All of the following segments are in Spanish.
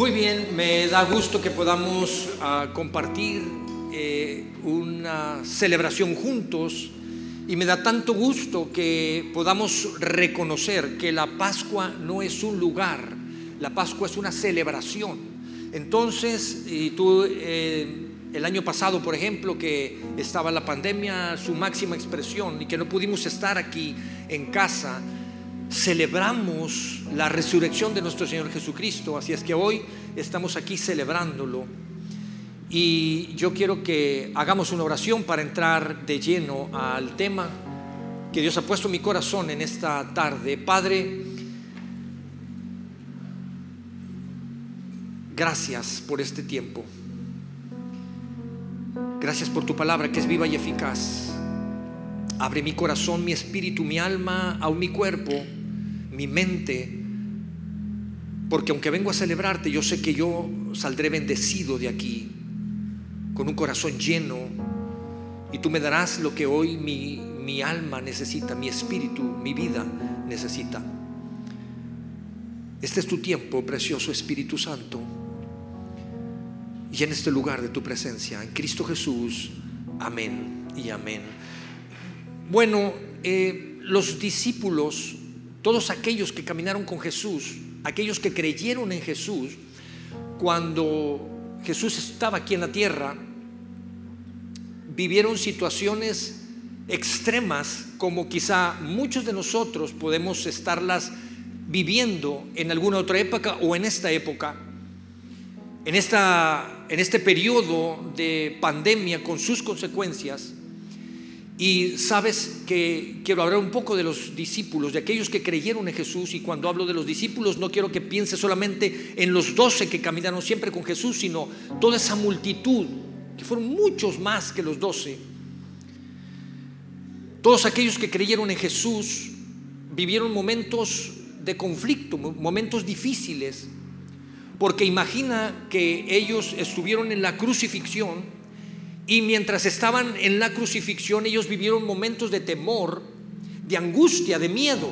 Muy bien, me da gusto que podamos ah, compartir eh, una celebración juntos y me da tanto gusto que podamos reconocer que la Pascua no es un lugar, la Pascua es una celebración. Entonces, tú eh, el año pasado, por ejemplo, que estaba la pandemia, su máxima expresión y que no pudimos estar aquí en casa, celebramos la resurrección de nuestro Señor Jesucristo. Así es que hoy estamos aquí celebrándolo. Y yo quiero que hagamos una oración para entrar de lleno al tema que Dios ha puesto en mi corazón en esta tarde. Padre, gracias por este tiempo. Gracias por tu palabra que es viva y eficaz. Abre mi corazón, mi espíritu, mi alma, aún mi cuerpo mi mente, porque aunque vengo a celebrarte, yo sé que yo saldré bendecido de aquí, con un corazón lleno, y tú me darás lo que hoy mi, mi alma necesita, mi espíritu, mi vida necesita. Este es tu tiempo, precioso Espíritu Santo. Y en este lugar de tu presencia, en Cristo Jesús, amén y amén. Bueno, eh, los discípulos todos aquellos que caminaron con Jesús, aquellos que creyeron en Jesús, cuando Jesús estaba aquí en la tierra, vivieron situaciones extremas como quizá muchos de nosotros podemos estarlas viviendo en alguna otra época o en esta época, en, esta, en este periodo de pandemia con sus consecuencias. Y sabes que quiero hablar un poco de los discípulos, de aquellos que creyeron en Jesús. Y cuando hablo de los discípulos, no quiero que piense solamente en los doce que caminaron siempre con Jesús, sino toda esa multitud, que fueron muchos más que los doce. Todos aquellos que creyeron en Jesús vivieron momentos de conflicto, momentos difíciles, porque imagina que ellos estuvieron en la crucifixión y mientras estaban en la crucifixión, ellos vivieron momentos de temor, de angustia, de miedo.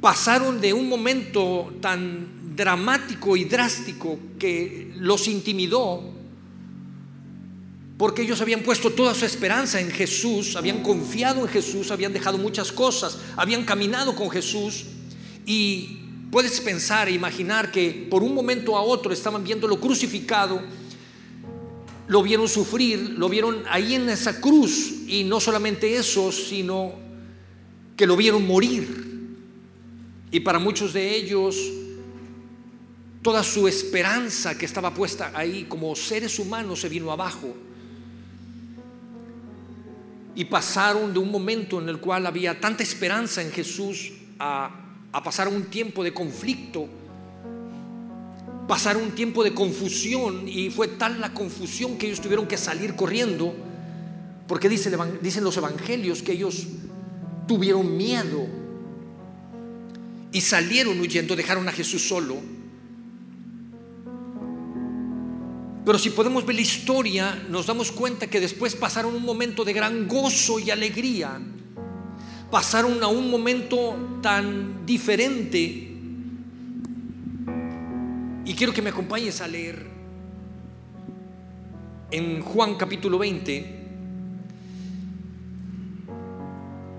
Pasaron de un momento tan dramático y drástico que los intimidó, porque ellos habían puesto toda su esperanza en Jesús, habían confiado en Jesús, habían dejado muchas cosas, habían caminado con Jesús y Puedes pensar e imaginar que por un momento a otro estaban viéndolo crucificado, lo vieron sufrir, lo vieron ahí en esa cruz y no solamente eso, sino que lo vieron morir. Y para muchos de ellos, toda su esperanza que estaba puesta ahí como seres humanos se vino abajo. Y pasaron de un momento en el cual había tanta esperanza en Jesús a a pasar un tiempo de conflicto, pasar un tiempo de confusión y fue tal la confusión que ellos tuvieron que salir corriendo, porque dicen los evangelios que ellos tuvieron miedo y salieron huyendo, dejaron a Jesús solo. Pero si podemos ver la historia, nos damos cuenta que después pasaron un momento de gran gozo y alegría pasaron a un momento tan diferente. Y quiero que me acompañes a leer en Juan capítulo 20.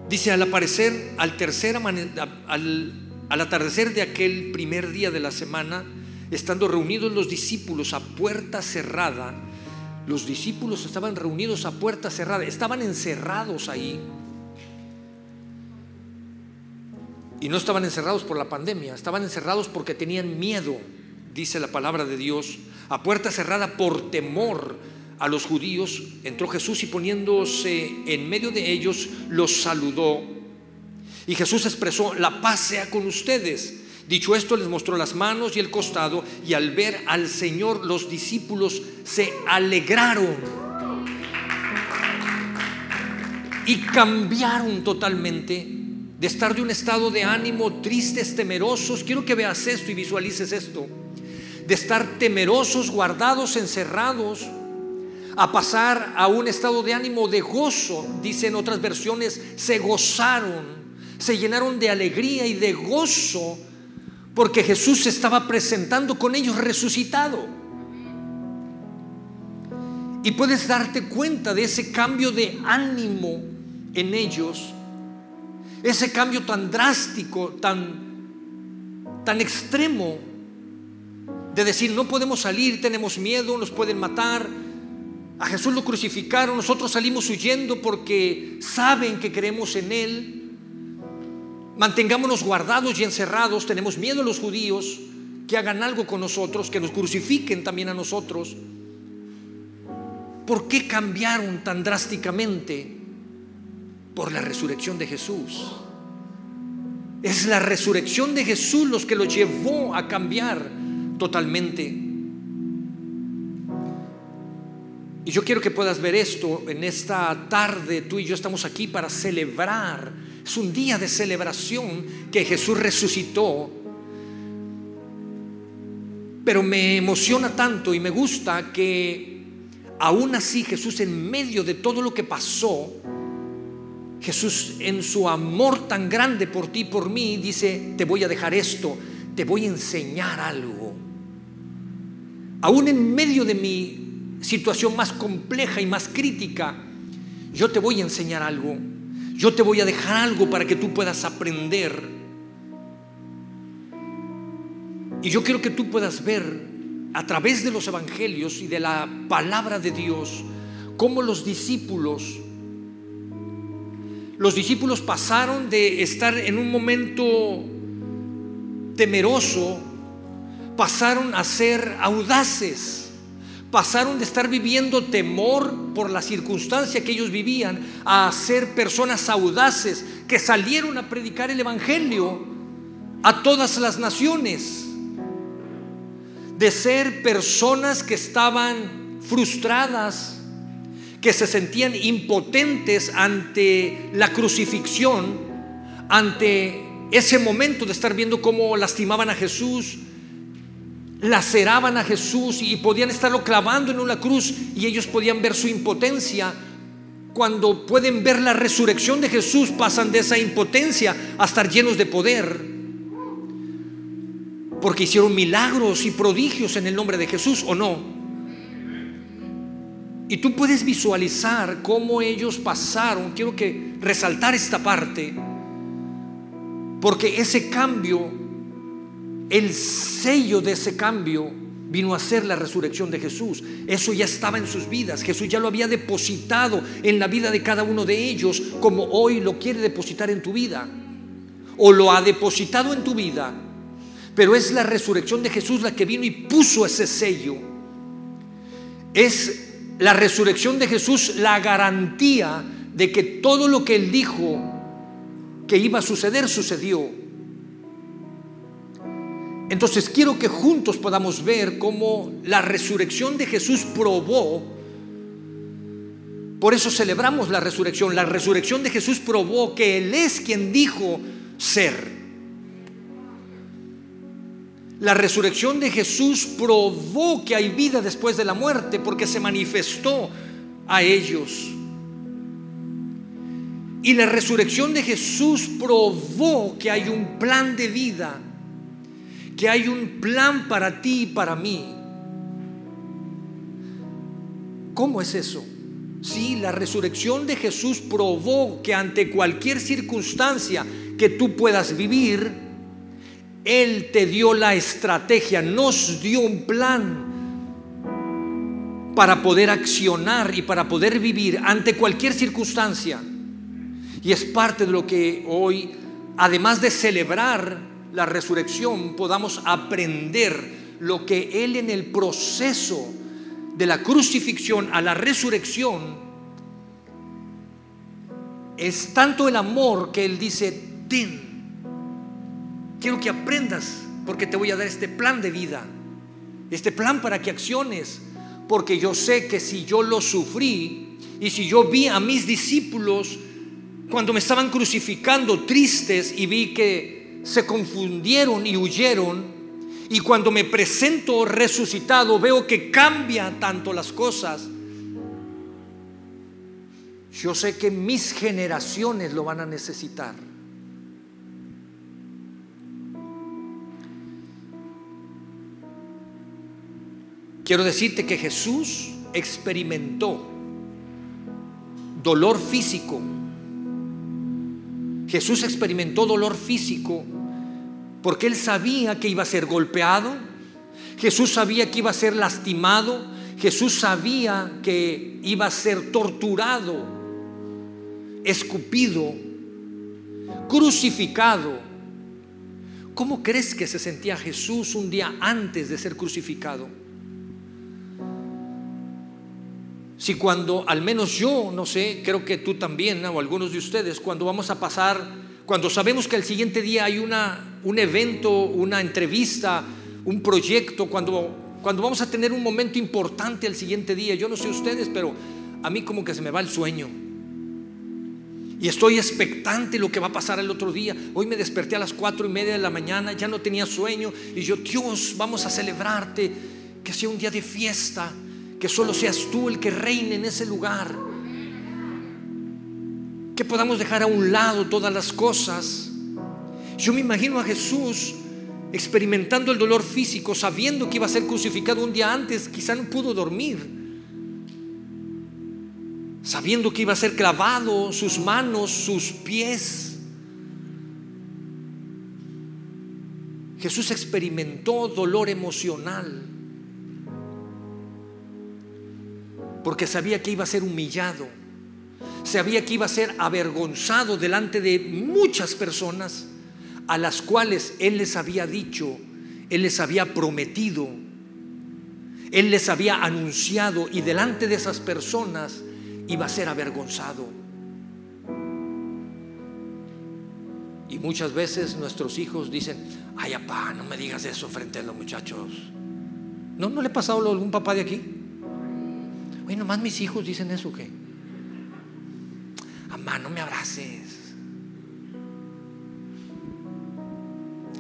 Dice, al aparecer, al tercer al, al atardecer de aquel primer día de la semana, estando reunidos los discípulos a puerta cerrada, los discípulos estaban reunidos a puerta cerrada, estaban encerrados ahí. Y no estaban encerrados por la pandemia, estaban encerrados porque tenían miedo, dice la palabra de Dios, a puerta cerrada por temor a los judíos. Entró Jesús y poniéndose en medio de ellos, los saludó. Y Jesús expresó, la paz sea con ustedes. Dicho esto, les mostró las manos y el costado, y al ver al Señor, los discípulos se alegraron y cambiaron totalmente de estar de un estado de ánimo tristes, temerosos. Quiero que veas esto y visualices esto. De estar temerosos, guardados, encerrados, a pasar a un estado de ánimo de gozo. Dicen otras versiones, se gozaron, se llenaron de alegría y de gozo porque Jesús se estaba presentando con ellos resucitado. Y puedes darte cuenta de ese cambio de ánimo en ellos, ese cambio tan drástico, tan, tan extremo, de decir, no podemos salir, tenemos miedo, nos pueden matar. A Jesús lo crucificaron, nosotros salimos huyendo porque saben que creemos en Él. Mantengámonos guardados y encerrados, tenemos miedo a los judíos que hagan algo con nosotros, que nos crucifiquen también a nosotros. ¿Por qué cambiaron tan drásticamente? Por la resurrección de Jesús. Es la resurrección de Jesús los que los llevó a cambiar totalmente. Y yo quiero que puedas ver esto en esta tarde. Tú y yo estamos aquí para celebrar. Es un día de celebración que Jesús resucitó. Pero me emociona tanto y me gusta que Aún así Jesús en medio de todo lo que pasó, Jesús en su amor tan grande por ti y por mí dice, te voy a dejar esto, te voy a enseñar algo. Aún en medio de mi situación más compleja y más crítica, yo te voy a enseñar algo. Yo te voy a dejar algo para que tú puedas aprender. Y yo quiero que tú puedas ver a través de los evangelios y de la palabra de Dios, cómo los discípulos, los discípulos pasaron de estar en un momento temeroso, pasaron a ser audaces, pasaron de estar viviendo temor por la circunstancia que ellos vivían a ser personas audaces que salieron a predicar el Evangelio a todas las naciones de ser personas que estaban frustradas, que se sentían impotentes ante la crucifixión, ante ese momento de estar viendo cómo lastimaban a Jesús, laceraban a Jesús y podían estarlo clavando en una cruz y ellos podían ver su impotencia. Cuando pueden ver la resurrección de Jesús, pasan de esa impotencia a estar llenos de poder porque hicieron milagros y prodigios en el nombre de Jesús o no. Y tú puedes visualizar cómo ellos pasaron. Quiero que resaltar esta parte, porque ese cambio, el sello de ese cambio vino a ser la resurrección de Jesús. Eso ya estaba en sus vidas. Jesús ya lo había depositado en la vida de cada uno de ellos, como hoy lo quiere depositar en tu vida. O lo ha depositado en tu vida pero es la resurrección de Jesús la que vino y puso ese sello. Es la resurrección de Jesús la garantía de que todo lo que Él dijo que iba a suceder, sucedió. Entonces quiero que juntos podamos ver cómo la resurrección de Jesús probó, por eso celebramos la resurrección, la resurrección de Jesús probó que Él es quien dijo ser. La resurrección de Jesús probó que hay vida después de la muerte porque se manifestó a ellos. Y la resurrección de Jesús probó que hay un plan de vida, que hay un plan para ti y para mí. ¿Cómo es eso? Sí, la resurrección de Jesús probó que ante cualquier circunstancia que tú puedas vivir, él te dio la estrategia, nos dio un plan para poder accionar y para poder vivir ante cualquier circunstancia. Y es parte de lo que hoy, además de celebrar la resurrección, podamos aprender lo que Él en el proceso de la crucifixión a la resurrección es tanto el amor que Él dice, quiero que aprendas porque te voy a dar este plan de vida, este plan para que acciones, porque yo sé que si yo lo sufrí y si yo vi a mis discípulos cuando me estaban crucificando tristes y vi que se confundieron y huyeron, y cuando me presento resucitado veo que cambia tanto las cosas, yo sé que mis generaciones lo van a necesitar. Quiero decirte que Jesús experimentó dolor físico. Jesús experimentó dolor físico porque él sabía que iba a ser golpeado, Jesús sabía que iba a ser lastimado, Jesús sabía que iba a ser torturado, escupido, crucificado. ¿Cómo crees que se sentía Jesús un día antes de ser crucificado? Si cuando, al menos yo, no sé, creo que tú también, o algunos de ustedes, cuando vamos a pasar cuando sabemos que el siguiente día hay una, un evento, una entrevista, un proyecto, cuando, cuando vamos a tener un momento importante el siguiente día, yo no sé ustedes, pero a mí como que se me va el sueño. Y estoy expectante lo que va a pasar el otro día. Hoy me desperté a las cuatro y media de la mañana, ya no tenía sueño. Y yo, Dios, vamos a celebrarte, que sea un día de fiesta, que solo seas tú el que reine en ese lugar que podamos dejar a un lado todas las cosas. Yo me imagino a Jesús experimentando el dolor físico, sabiendo que iba a ser crucificado un día antes, quizá no pudo dormir, sabiendo que iba a ser clavado sus manos, sus pies. Jesús experimentó dolor emocional porque sabía que iba a ser humillado sabía que iba a ser avergonzado delante de muchas personas a las cuales Él les había dicho, Él les había prometido, Él les había anunciado y delante de esas personas iba a ser avergonzado. Y muchas veces nuestros hijos dicen, ay papá, no me digas eso frente a los muchachos. ¿No, no le ha pasado a algún papá de aquí? Oye, nomás mis hijos dicen eso, ¿qué? Mamá, no me abraces.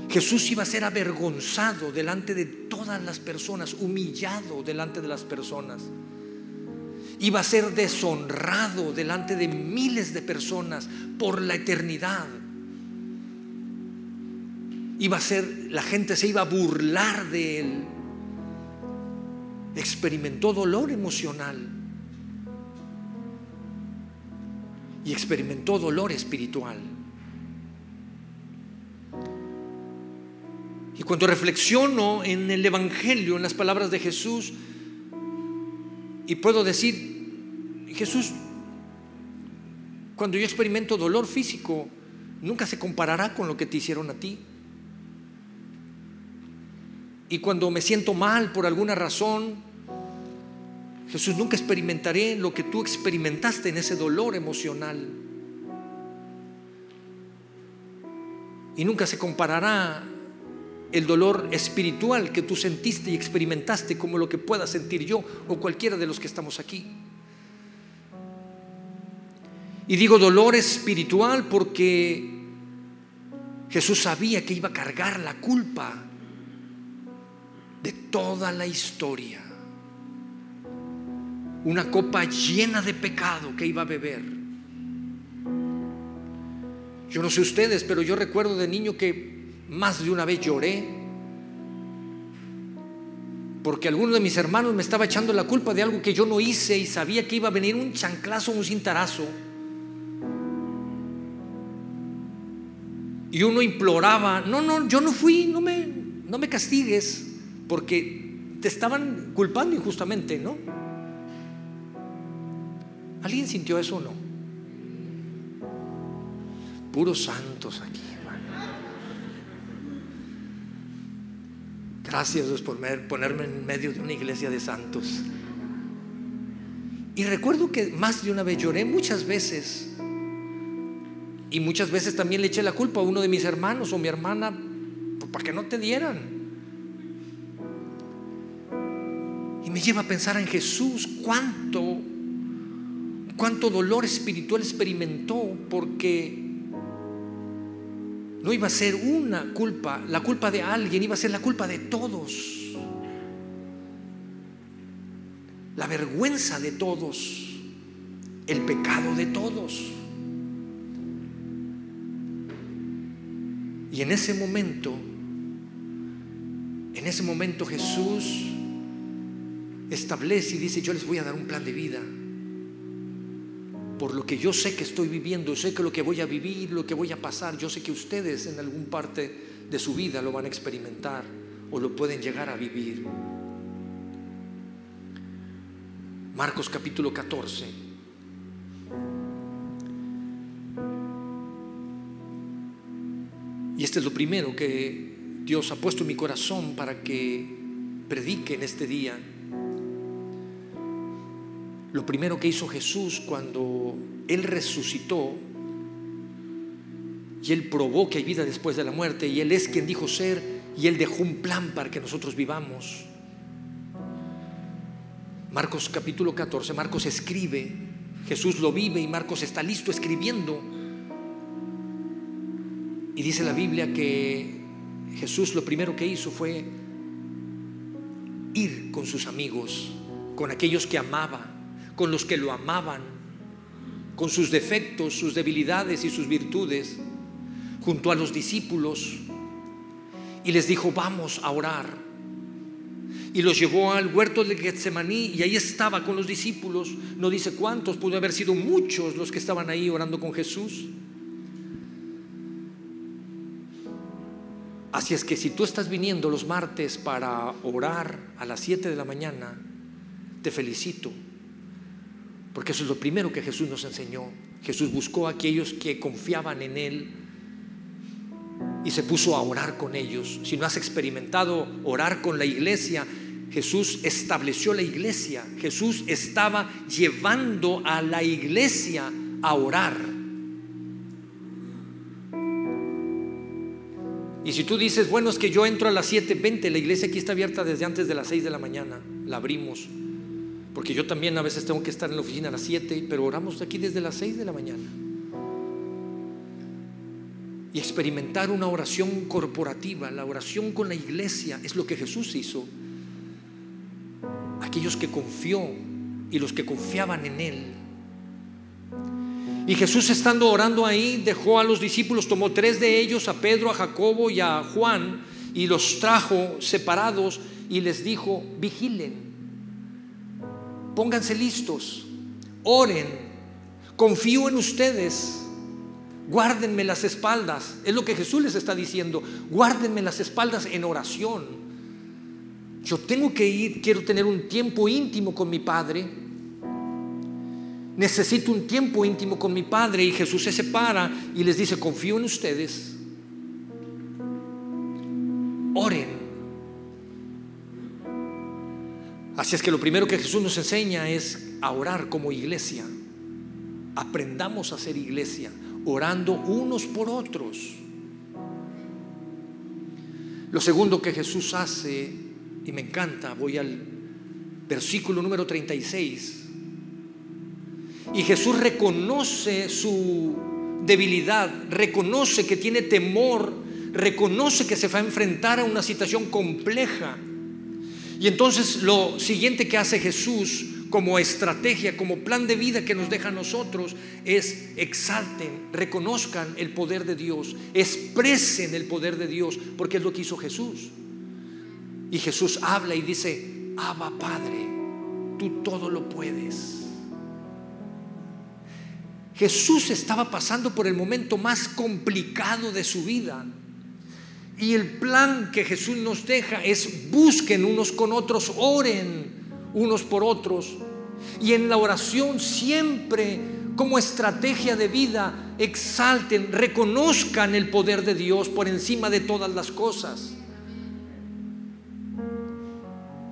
Jesús iba a ser avergonzado delante de todas las personas, humillado delante de las personas. Iba a ser deshonrado delante de miles de personas por la eternidad. Iba a ser, la gente se iba a burlar de él. Experimentó dolor emocional. y experimentó dolor espiritual. Y cuando reflexiono en el Evangelio, en las palabras de Jesús, y puedo decir, Jesús, cuando yo experimento dolor físico, nunca se comparará con lo que te hicieron a ti. Y cuando me siento mal por alguna razón, Jesús, nunca experimentaré lo que tú experimentaste en ese dolor emocional. Y nunca se comparará el dolor espiritual que tú sentiste y experimentaste como lo que pueda sentir yo o cualquiera de los que estamos aquí. Y digo dolor espiritual porque Jesús sabía que iba a cargar la culpa de toda la historia una copa llena de pecado que iba a beber. Yo no sé ustedes, pero yo recuerdo de niño que más de una vez lloré porque alguno de mis hermanos me estaba echando la culpa de algo que yo no hice y sabía que iba a venir un chanclazo, un cintarazo. Y uno imploraba, no, no, yo no fui, no me, no me castigues, porque te estaban culpando injustamente, ¿no? ¿Alguien sintió eso o no? Puros santos aquí. Gracias Dios por ponerme en medio de una iglesia de santos. Y recuerdo que más de una vez lloré muchas veces. Y muchas veces también le eché la culpa a uno de mis hermanos o mi hermana para que no te dieran. Y me lleva a pensar en Jesús, cuánto cuánto dolor espiritual experimentó porque no iba a ser una culpa, la culpa de alguien, iba a ser la culpa de todos. La vergüenza de todos, el pecado de todos. Y en ese momento, en ese momento Jesús establece y dice, yo les voy a dar un plan de vida. Por lo que yo sé que estoy viviendo, sé que lo que voy a vivir, lo que voy a pasar, yo sé que ustedes en algún parte de su vida lo van a experimentar o lo pueden llegar a vivir. Marcos capítulo 14. Y este es lo primero que Dios ha puesto en mi corazón para que predique en este día. Lo primero que hizo Jesús cuando Él resucitó y Él probó que hay vida después de la muerte y Él es quien dijo ser y Él dejó un plan para que nosotros vivamos. Marcos capítulo 14, Marcos escribe, Jesús lo vive y Marcos está listo escribiendo. Y dice la Biblia que Jesús lo primero que hizo fue ir con sus amigos, con aquellos que amaba, con los que lo amaban, con sus defectos, sus debilidades y sus virtudes, junto a los discípulos, y les dijo, vamos a orar y los llevó al huerto de Getsemaní y ahí estaba con los discípulos. No dice cuántos, pudo haber sido muchos los que estaban ahí orando con Jesús. Así es que si tú estás viniendo los martes para orar a las 7 de la mañana, te felicito, porque eso es lo primero que Jesús nos enseñó. Jesús buscó a aquellos que confiaban en Él y se puso a orar con ellos. Si no has experimentado orar con la iglesia, Jesús estableció la iglesia. Jesús estaba llevando a la iglesia a orar. Y si tú dices, bueno, es que yo entro a las 7.20, la iglesia aquí está abierta desde antes de las 6 de la mañana, la abrimos. Porque yo también a veces tengo que estar en la oficina a las 7, pero oramos aquí desde las 6 de la mañana. Y experimentar una oración corporativa, la oración con la iglesia, es lo que Jesús hizo aquellos que confió y los que confiaban en Él. Y Jesús estando orando ahí, dejó a los discípulos, tomó tres de ellos, a Pedro, a Jacobo y a Juan, y los trajo separados y les dijo, vigilen, pónganse listos, oren, confío en ustedes, guárdenme las espaldas. Es lo que Jesús les está diciendo, guárdenme las espaldas en oración. Yo tengo que ir, quiero tener un tiempo íntimo con mi Padre. Necesito un tiempo íntimo con mi Padre y Jesús se separa y les dice, confío en ustedes. Oren. Así es que lo primero que Jesús nos enseña es a orar como iglesia. Aprendamos a ser iglesia, orando unos por otros. Lo segundo que Jesús hace y me encanta, voy al versículo número 36. Y Jesús reconoce su debilidad, reconoce que tiene temor, reconoce que se va a enfrentar a una situación compleja. Y entonces lo siguiente que hace Jesús como estrategia, como plan de vida que nos deja a nosotros, es exalten, reconozcan el poder de Dios, expresen el poder de Dios, porque es lo que hizo Jesús. Y Jesús habla y dice, Abba Padre, tú todo lo puedes. Jesús estaba pasando por el momento más complicado de su vida. Y el plan que Jesús nos deja es busquen unos con otros, oren unos por otros. Y en la oración siempre como estrategia de vida exalten, reconozcan el poder de Dios por encima de todas las cosas.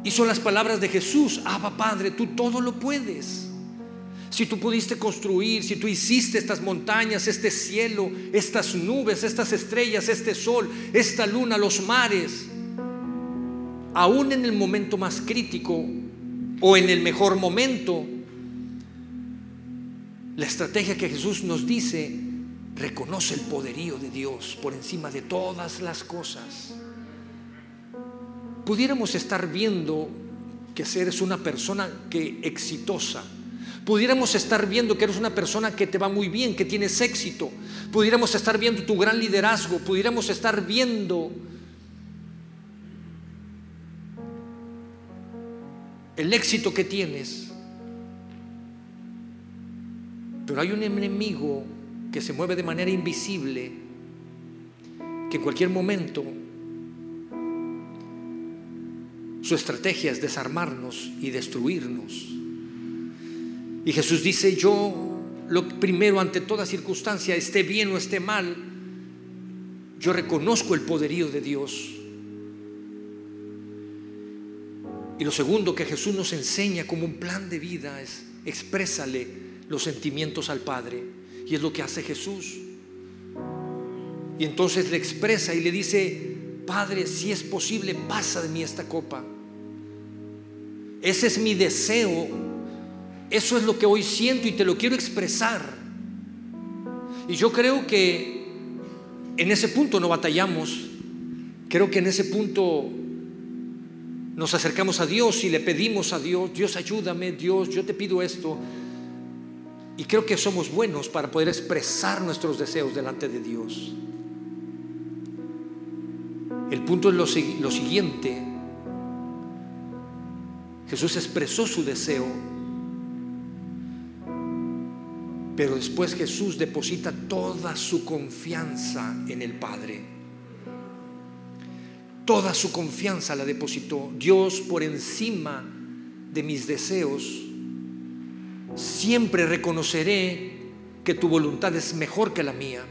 Y son las palabras de Jesús, Abba Padre, tú todo lo puedes. Si tú pudiste construir, si tú hiciste estas montañas, este cielo, estas nubes, estas estrellas, este sol, esta luna, los mares, aún en el momento más crítico o en el mejor momento, la estrategia que Jesús nos dice, reconoce el poderío de Dios por encima de todas las cosas pudiéramos estar viendo que eres una persona que exitosa. Pudiéramos estar viendo que eres una persona que te va muy bien, que tienes éxito. Pudiéramos estar viendo tu gran liderazgo. Pudiéramos estar viendo el éxito que tienes. Pero hay un enemigo que se mueve de manera invisible, que en cualquier momento su estrategia es desarmarnos y destruirnos. Y Jesús dice, yo lo primero ante toda circunstancia, esté bien o esté mal, yo reconozco el poderío de Dios. Y lo segundo que Jesús nos enseña como un plan de vida es exprésale los sentimientos al Padre. Y es lo que hace Jesús. Y entonces le expresa y le dice, Padre, si es posible, pasa de mí esta copa. Ese es mi deseo. Eso es lo que hoy siento y te lo quiero expresar. Y yo creo que en ese punto no batallamos. Creo que en ese punto nos acercamos a Dios y le pedimos a Dios, Dios ayúdame, Dios, yo te pido esto. Y creo que somos buenos para poder expresar nuestros deseos delante de Dios. El punto es lo, lo siguiente. Jesús expresó su deseo, pero después Jesús deposita toda su confianza en el Padre. Toda su confianza la depositó. Dios por encima de mis deseos, siempre reconoceré que tu voluntad es mejor que la mía.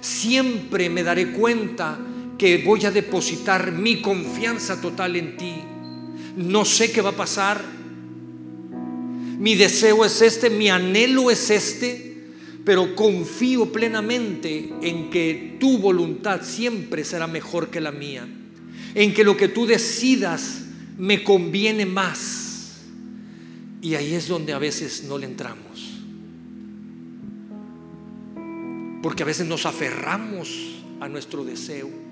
Siempre me daré cuenta que voy a depositar mi confianza total en ti no sé qué va a pasar. Mi deseo es este, mi anhelo es este, pero confío plenamente en que tu voluntad siempre será mejor que la mía, en que lo que tú decidas me conviene más. Y ahí es donde a veces no le entramos. Porque a veces nos aferramos a nuestro deseo.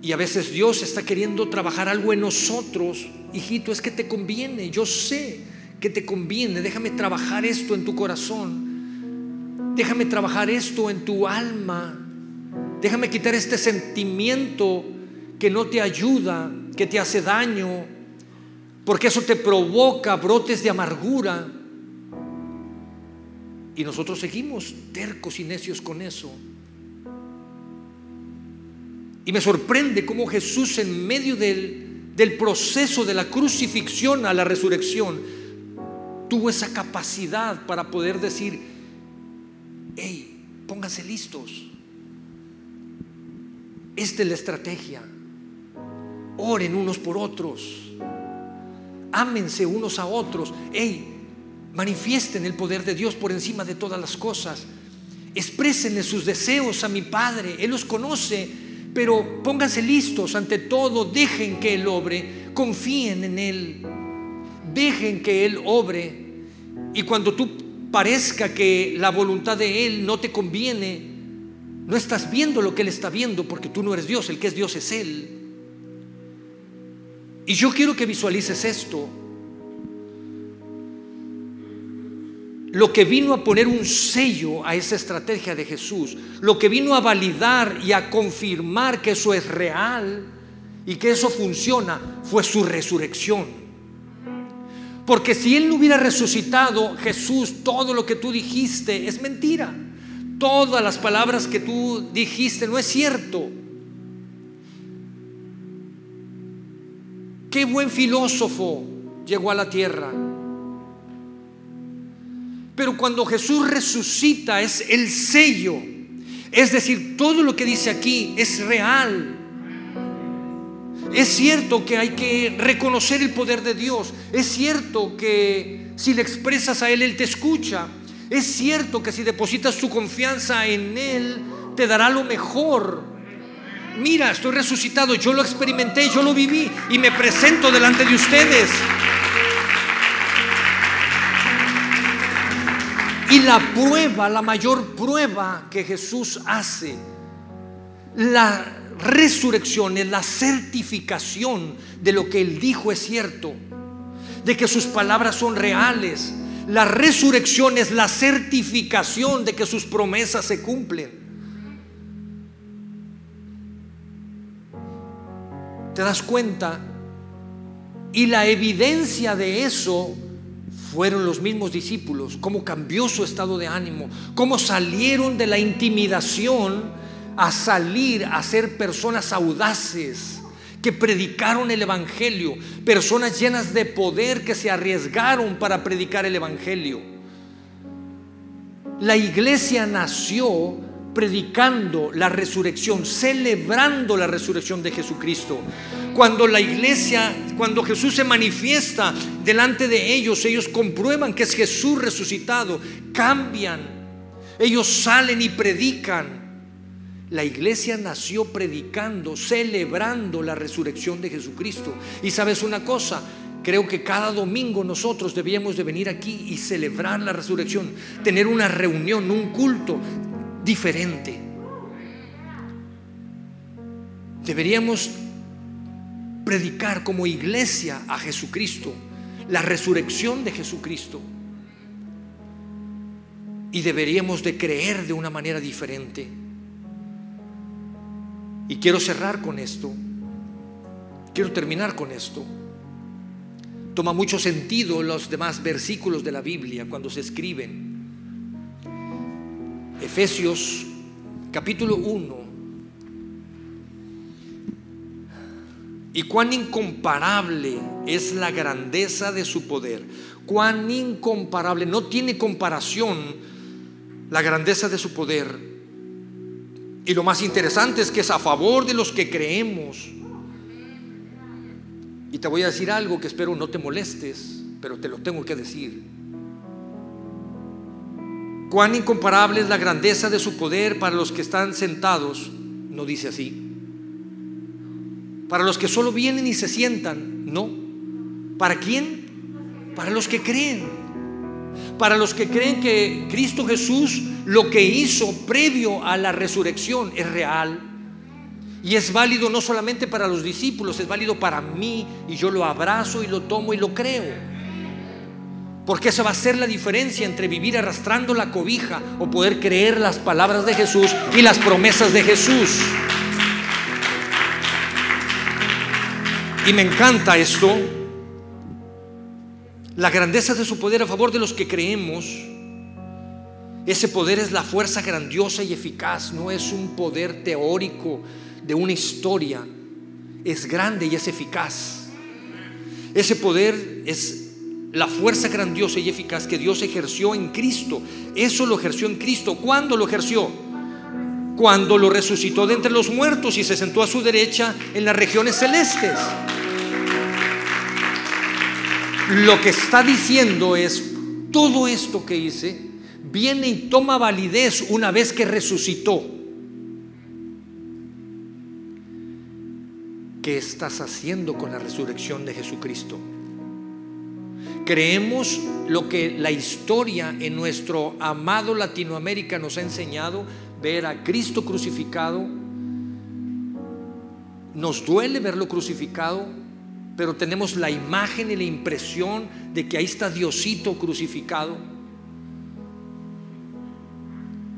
Y a veces Dios está queriendo trabajar algo en nosotros. Hijito, es que te conviene. Yo sé que te conviene. Déjame trabajar esto en tu corazón. Déjame trabajar esto en tu alma. Déjame quitar este sentimiento que no te ayuda, que te hace daño. Porque eso te provoca brotes de amargura. Y nosotros seguimos tercos y necios con eso. Y me sorprende cómo Jesús en medio del, proceso de la crucifixión a la resurrección tuvo esa capacidad para poder decir, hey, pónganse listos. Esta es la estrategia. Oren unos por otros. Ámense unos a otros. Hey, manifiesten el poder de Dios por encima de todas las cosas. Exprésenle sus deseos a mi Padre. Él los conoce pero pónganse listos ante todo, dejen que Él obre, confíen en Él, dejen que Él obre. Y cuando tú parezca que la voluntad de Él no te conviene, no estás viendo lo que Él está viendo porque tú no eres Dios, el que es Dios es Él. Y yo quiero que visualices esto. Lo que vino a poner un sello a esa estrategia de Jesús, lo que vino a validar y a confirmar que eso es real y que eso funciona, fue su resurrección. Porque si Él no hubiera resucitado, Jesús, todo lo que tú dijiste es mentira. Todas las palabras que tú dijiste no es cierto. Qué buen filósofo llegó a la tierra pero cuando Jesús resucita es el sello. Es decir, todo lo que dice aquí es real. Es cierto que hay que reconocer el poder de Dios. Es cierto que si le expresas a Él, Él te escucha. Es cierto que si depositas tu confianza en Él, te dará lo mejor. Mira, estoy resucitado, yo lo experimenté, yo lo viví y me presento delante de ustedes. Y la prueba, la mayor prueba que Jesús hace, la resurrección es la certificación de lo que Él dijo es cierto, de que sus palabras son reales. La resurrección es la certificación de que sus promesas se cumplen. ¿Te das cuenta Y la evidencia de eso fueron los mismos discípulos, cómo cambió su estado de ánimo, cómo salieron de la intimidación a salir a ser personas audaces que predicaron el Evangelio, personas llenas de poder que se arriesgaron para predicar el Evangelio. La iglesia nació predicando la resurrección, celebrando la resurrección de Jesucristo. Cuando la iglesia, cuando Jesús se manifiesta delante de ellos, ellos comprueban que es Jesús resucitado, cambian, ellos salen y predican. La iglesia nació predicando, celebrando la resurrección de Jesucristo. Y sabes una cosa, creo que cada domingo nosotros debíamos de venir aquí y celebrar la resurrección, tener una reunión, un culto, diferente. Deberíamos predicar como iglesia a Jesucristo, la resurrección de Jesucristo. Y deberíamos de creer de una manera diferente. Y quiero cerrar con esto. Quiero terminar con esto. Toma mucho sentido los demás versículos de la Biblia cuando se escriben. Efesios capítulo 1. Y cuán incomparable es la grandeza de su poder. Cuán incomparable, no tiene comparación la grandeza de su poder. Y lo más interesante es que es a favor de los que creemos. Y te voy a decir algo que espero no te molestes, pero te lo tengo que decir. Cuán incomparable es la grandeza de su poder para los que están sentados, no dice así. Para los que solo vienen y se sientan, no. ¿Para quién? Para los que creen. Para los que creen que Cristo Jesús lo que hizo previo a la resurrección es real. Y es válido no solamente para los discípulos, es válido para mí y yo lo abrazo y lo tomo y lo creo. Porque esa va a ser la diferencia entre vivir arrastrando la cobija o poder creer las palabras de Jesús y las promesas de Jesús. Y me encanta esto. La grandeza de su poder a favor de los que creemos. Ese poder es la fuerza grandiosa y eficaz, no es un poder teórico de una historia. Es grande y es eficaz. Ese poder es la fuerza grandiosa y eficaz que Dios ejerció en Cristo. Eso lo ejerció en Cristo. ¿Cuándo lo ejerció? Cuando lo resucitó de entre los muertos y se sentó a su derecha en las regiones celestes. Lo que está diciendo es, todo esto que hice viene y toma validez una vez que resucitó. ¿Qué estás haciendo con la resurrección de Jesucristo? Creemos lo que la historia en nuestro amado Latinoamérica nos ha enseñado, ver a Cristo crucificado. Nos duele verlo crucificado, pero tenemos la imagen y la impresión de que ahí está Diosito crucificado.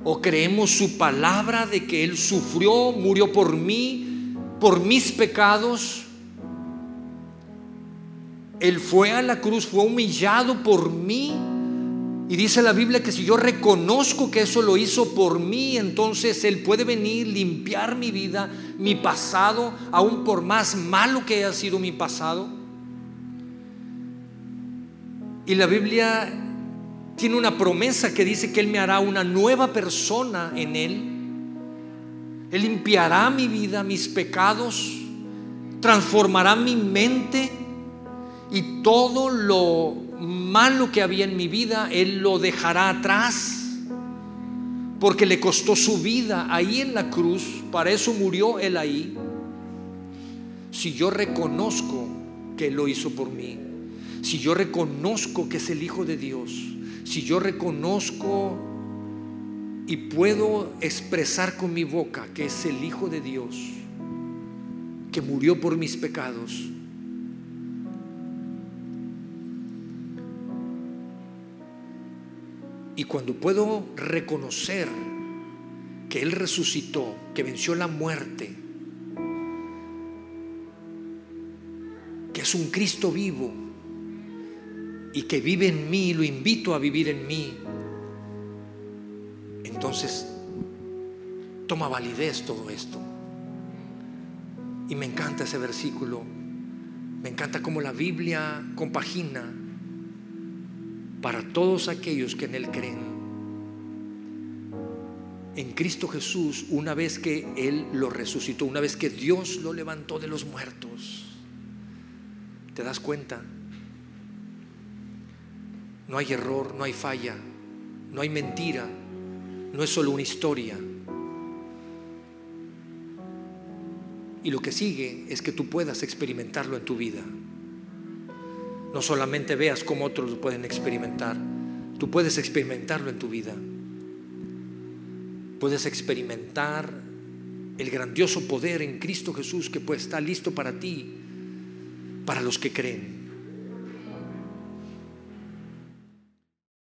O creemos su palabra de que Él sufrió, murió por mí, por mis pecados él fue a la cruz, fue humillado por mí. Y dice la Biblia que si yo reconozco que eso lo hizo por mí, entonces Él puede venir, limpiar mi vida, mi pasado, aún por más malo que haya sido mi pasado. Y la Biblia tiene una promesa que dice que Él me hará una nueva persona en Él. Él limpiará mi vida, mis pecados, transformará mi mente y todo lo malo que había en mi vida, Él lo dejará atrás. Porque le costó su vida ahí en la cruz, para eso murió Él ahí. Si yo reconozco que Él lo hizo por mí, si yo reconozco que es el Hijo de Dios, si yo reconozco y puedo expresar con mi boca que es el Hijo de Dios, que murió por mis pecados, Y cuando puedo reconocer que Él resucitó, que venció la muerte, que es un Cristo vivo y que vive en mí, lo invito a vivir en mí, entonces toma validez todo esto. Y me encanta ese versículo. Me encanta cómo la Biblia compagina para todos aquellos que en Él creen. En Cristo Jesús, una vez que Él lo resucitó, una vez que Dios lo levantó de los muertos, ¿te das cuenta? No hay error, no hay falla, no hay mentira, no es solo una historia. Y lo que sigue es que tú puedas experimentarlo en tu vida. No solamente veas cómo otros lo pueden experimentar, tú puedes experimentarlo en tu vida. Puedes experimentar el grandioso poder en Cristo Jesús que pues está listo para ti, para los que creen.